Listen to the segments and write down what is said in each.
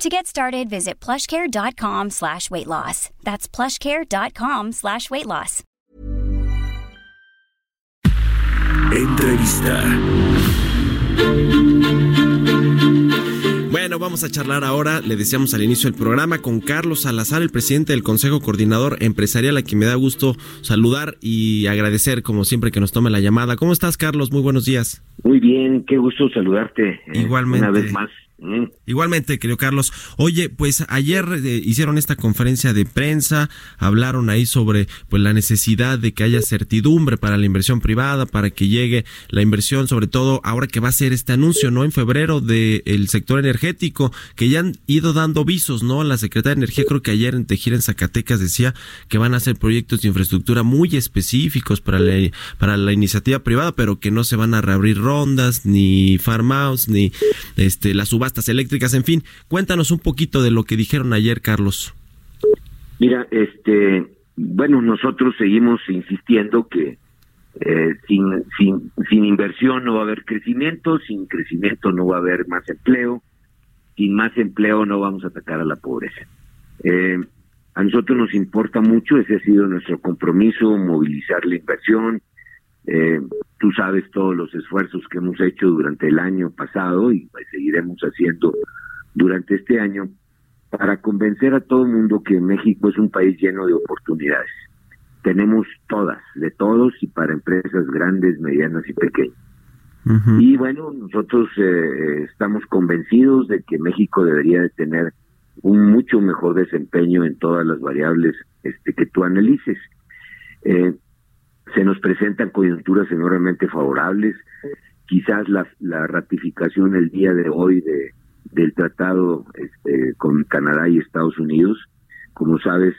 To get started, visit plushcare.com slash weight loss. That's plushcare.com slash weight loss. Entrevista. Bueno, vamos a charlar ahora, le decíamos al inicio del programa, con Carlos Salazar, el presidente del Consejo Coordinador Empresarial, a quien me da gusto saludar y agradecer, como siempre, que nos tome la llamada. ¿Cómo estás, Carlos? Muy buenos días. Muy bien, qué gusto saludarte. eh, Igualmente. Una vez más. Igualmente, querido Carlos. Oye, pues ayer eh, hicieron esta conferencia de prensa, hablaron ahí sobre pues la necesidad de que haya certidumbre para la inversión privada, para que llegue la inversión, sobre todo ahora que va a ser este anuncio, ¿no? En febrero del sector energético, que ya han ido dando visos, ¿no? La Secretaría de Energía creo que ayer en Tejira, en Zacatecas, decía que van a hacer proyectos de infraestructura muy específicos para la, para la iniciativa privada, pero que no se van a reabrir rondas, ni farmhouse, ni este las subastas eléctricas, en fin, cuéntanos un poquito de lo que dijeron ayer, Carlos. Mira, este, bueno, nosotros seguimos insistiendo que eh, sin, sin, sin inversión no va a haber crecimiento, sin crecimiento no va a haber más empleo, sin más empleo no vamos a atacar a la pobreza. Eh, a nosotros nos importa mucho, ese ha sido nuestro compromiso, movilizar la inversión, eh, tú sabes todos los esfuerzos que hemos hecho durante el año pasado y pues, seguiremos haciendo durante este año para convencer a todo el mundo que México es un país lleno de oportunidades. Tenemos todas, de todos y para empresas grandes, medianas y pequeñas. Uh -huh. Y bueno, nosotros eh, estamos convencidos de que México debería de tener un mucho mejor desempeño en todas las variables este, que tú analices. Eh, se nos presentan coyunturas enormemente favorables. Quizás la, la ratificación el día de hoy de, del tratado este, con Canadá y Estados Unidos, como sabes,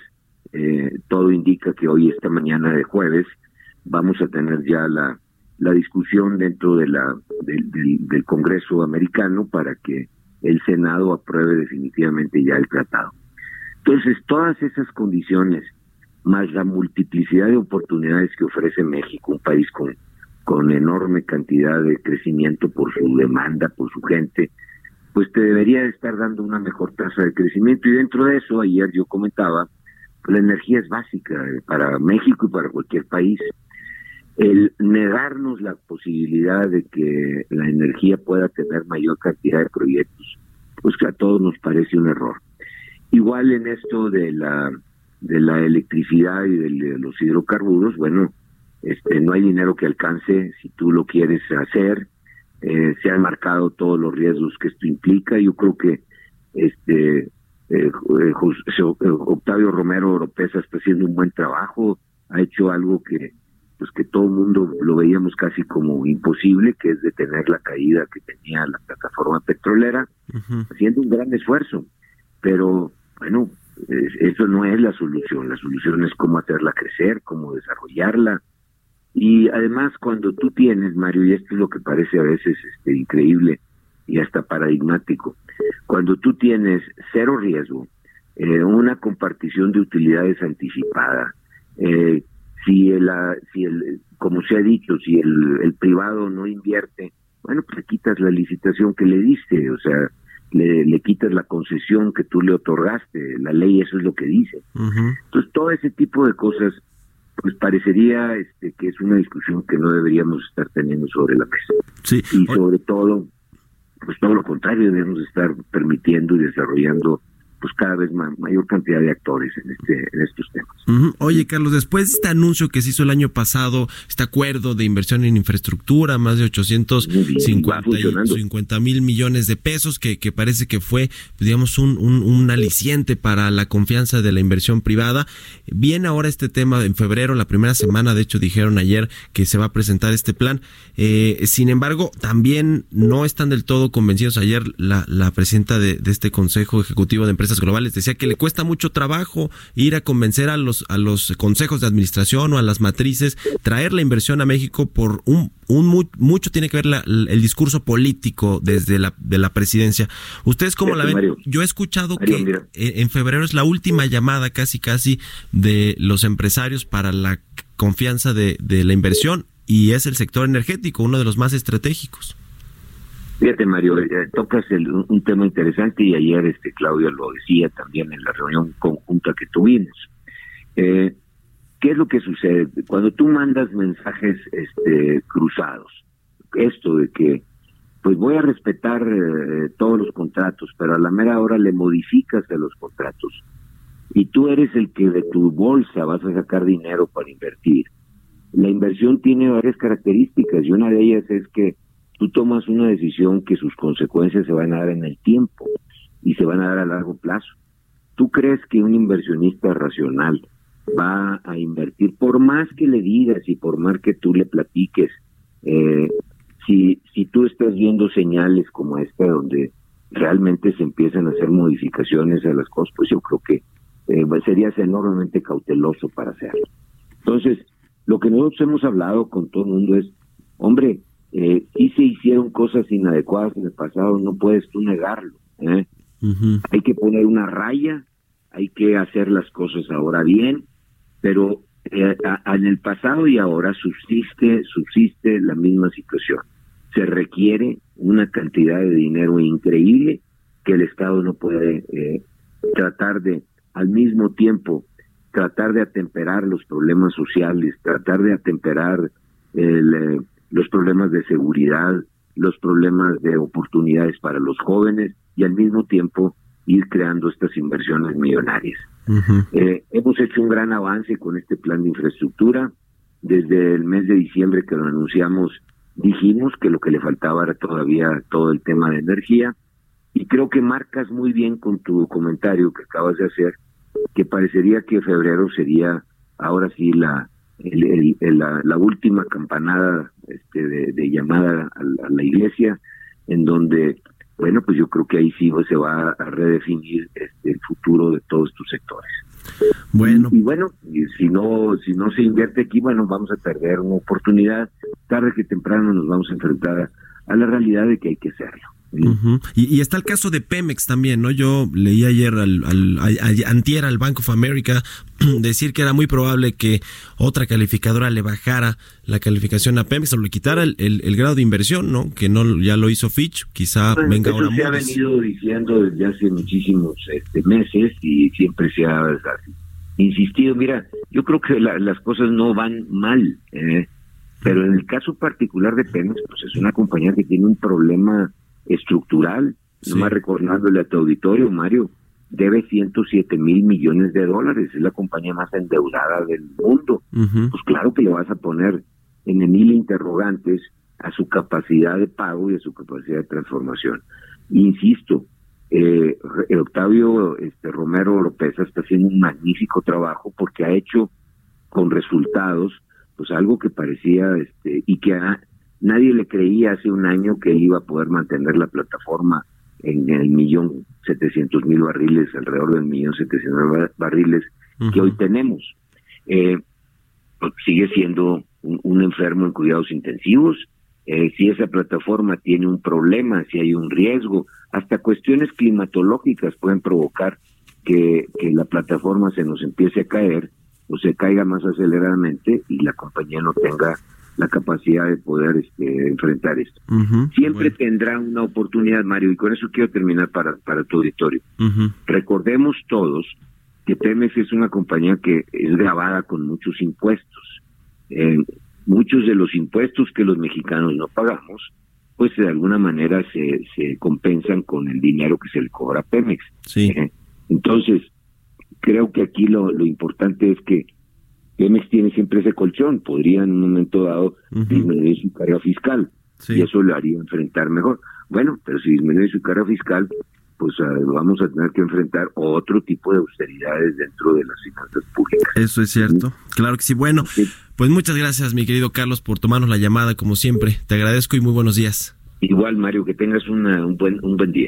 eh, todo indica que hoy, esta mañana de jueves, vamos a tener ya la, discusión dentro de la, del Congreso americano para que el Senado apruebe definitivamente ya el tratado. Entonces, todas esas condiciones más la multiplicidad de oportunidades que ofrece México, un país con, con enorme cantidad de crecimiento por su demanda, por su gente, pues te debería de estar dando una mejor tasa de crecimiento. Y dentro de eso, ayer yo comentaba, la energía es básica para México y para cualquier país. El negarnos la posibilidad de que la energía pueda tener mayor cantidad de proyectos, pues que a todos nos parece un error. Igual en esto de la de la electricidad y de los hidrocarburos, bueno, este no hay dinero que alcance si tú lo quieres hacer. Eh, se han marcado todos los riesgos que esto implica. Yo creo que este eh, Octavio Romero Oropesa está haciendo un buen trabajo, ha hecho algo que pues que todo el mundo lo veíamos casi como imposible, que es detener la caída que tenía la plataforma petrolera, uh -huh. haciendo un gran esfuerzo. Pero bueno, eso no es la solución, la solución es cómo hacerla crecer, cómo desarrollarla. Y además cuando tú tienes, Mario, y esto es lo que parece a veces este, increíble y hasta paradigmático, cuando tú tienes cero riesgo, eh, una compartición de utilidades anticipada, eh, si el, si el, como se ha dicho, si el, el privado no invierte, bueno, pues le quitas la licitación que le diste, o sea, le, le, quitas la concesión que tú le otorgaste. La ley eso es lo que dice. Uh -huh. Entonces, todo ese tipo de cosas, pues parecería este, que es una discusión que no deberíamos estar teniendo sobre la mesa. Sí. Y sobre todo, pues todo lo contrario, debemos estar permitiendo y desarrollando pues cada vez más, mayor cantidad de actores en este en estos temas. Uh -huh. Oye, Carlos, después de este anuncio que se hizo el año pasado, este acuerdo de inversión en infraestructura, más de 850 mil millones de pesos, que, que parece que fue, digamos, un, un, un, aliciente para la confianza de la inversión privada. Viene ahora este tema en febrero, la primera semana, de hecho dijeron ayer que se va a presentar este plan. Eh, sin embargo, también no están del todo convencidos. Ayer la, la presidenta de, de este Consejo Ejecutivo de Empresas empresas globales, decía que le cuesta mucho trabajo ir a convencer a los, a los consejos de administración o a las matrices, traer la inversión a México por un, un mucho tiene que ver el discurso político desde la, de la presidencia. ¿Ustedes cómo la ven? Yo he escuchado que en febrero es la última llamada casi casi de los empresarios para la confianza de, de la inversión y es el sector energético, uno de los más estratégicos. Fíjate, Mario, eh, tocas un tema interesante y ayer este Claudio lo decía también en la reunión conjunta que tuvimos. Eh, ¿Qué es lo que sucede? Cuando tú mandas mensajes este, cruzados, esto de que pues voy a respetar eh, todos los contratos, pero a la mera hora le modificas a los contratos y tú eres el que de tu bolsa vas a sacar dinero para invertir. La inversión tiene varias características y una de ellas es que tú tomas una decisión que sus consecuencias se van a dar en el tiempo y se van a dar a largo plazo. ¿Tú crees que un inversionista racional va a invertir, por más que le digas y por más que tú le platiques, eh, si, si tú estás viendo señales como esta donde realmente se empiezan a hacer modificaciones a las cosas, pues yo creo que eh, serías enormemente cauteloso para hacerlo. Entonces, lo que nosotros hemos hablado con todo el mundo es, hombre, eh, sí se hicieron cosas inadecuadas en el pasado, no puedes tú negarlo. ¿eh? Hay que poner una raya, hay que hacer las cosas ahora bien, pero eh, en el pasado y ahora subsiste, subsiste la misma situación. Se requiere una cantidad de dinero increíble que el Estado no puede eh, tratar de, al mismo tiempo, tratar de atemperar los problemas sociales, tratar de atemperar el, eh, los problemas de seguridad, los problemas de oportunidades para los jóvenes y al mismo tiempo ir creando estas inversiones millonarias. Eh, hemos hecho un gran avance con este plan de infraestructura. Desde el mes de diciembre que lo anunciamos, dijimos que lo que le faltaba era todavía todo el tema de energía. Y creo que marcas muy bien con tu comentario que acabas de hacer, que parecería que febrero sería ahora sí la la, última campanada este, de, llamada a, la iglesia, en donde, bueno, pues yo creo que ahí sí se va a redefinir este, el futuro de todos estos sectores. Bueno. Y, bueno, si no si no se invierte aquí, bueno, vamos a perder una oportunidad. Tarde que temprano nos vamos a enfrentar a la realidad de que hay que hacerlo y, está el caso de Pemex también, ¿no? Yo leí ayer al, al, antier al Bank of America decir que era muy probable que otra calificadora le bajara la calificación a Pemex o le quitara el, el, grado de inversión, ¿no? Que no ya lo hizo Fitch, quizá pues, venga ahora se ha venido diciendo desde hace muchísimos este, meses y siempre se ha insistido. Mira, yo creo que las cosas no van mal, ¿eh? pero en el caso particular de Pemex, pues es una compañía que tiene un problema estructural, no más recordándole a tu auditorio, Mario, debe 107 mil millones de dólares, es la compañía más endeudada del mundo. Pues claro que le vas a poner en mil interrogantes a su capacidad de pago y a su capacidad de transformación. Insisto, eh, Octavio este, Romero López está haciendo un magnífico trabajo porque ha hecho con resultados pues algo que parecía este y que ha, Nadie le creía hace un año que iba a poder mantener la plataforma en el millón setecientos mil barriles, alrededor del millón setecientos barriles que hoy tenemos. Eh, pues, sigue siendo un, enfermo en cuidados intensivos. Eh, si esa plataforma tiene un problema, si hay un riesgo, hasta cuestiones climatológicas pueden provocar que, que la plataforma se nos empiece a caer o se caiga más aceleradamente y la compañía no tenga la capacidad de poder este, enfrentar esto. Siempre tendrá una oportunidad, Mario, y con eso quiero terminar para, para tu auditorio. Recordemos todos que Pemex es una compañía que es grabada con muchos impuestos. Eh, muchos de los impuestos que los mexicanos no pagamos, pues de alguna manera se, se compensan con el dinero que se le cobra a Pemex. Sí. Entonces, creo que aquí lo, lo importante es que Pemex tiene siempre ese colchón, podría en un momento dado disminuir su carga fiscal y eso le haría enfrentar mejor. Bueno, pero si disminuye su carga fiscal, pues ah, vamos a tener que enfrentar otro tipo de austeridades dentro de las finanzas públicas. Eso es cierto, claro que sí. Bueno, pues muchas gracias, mi querido Carlos, por tomarnos la llamada, como siempre. Te agradezco y muy buenos días. Igual, Mario, que tengas un, buen, un buen día.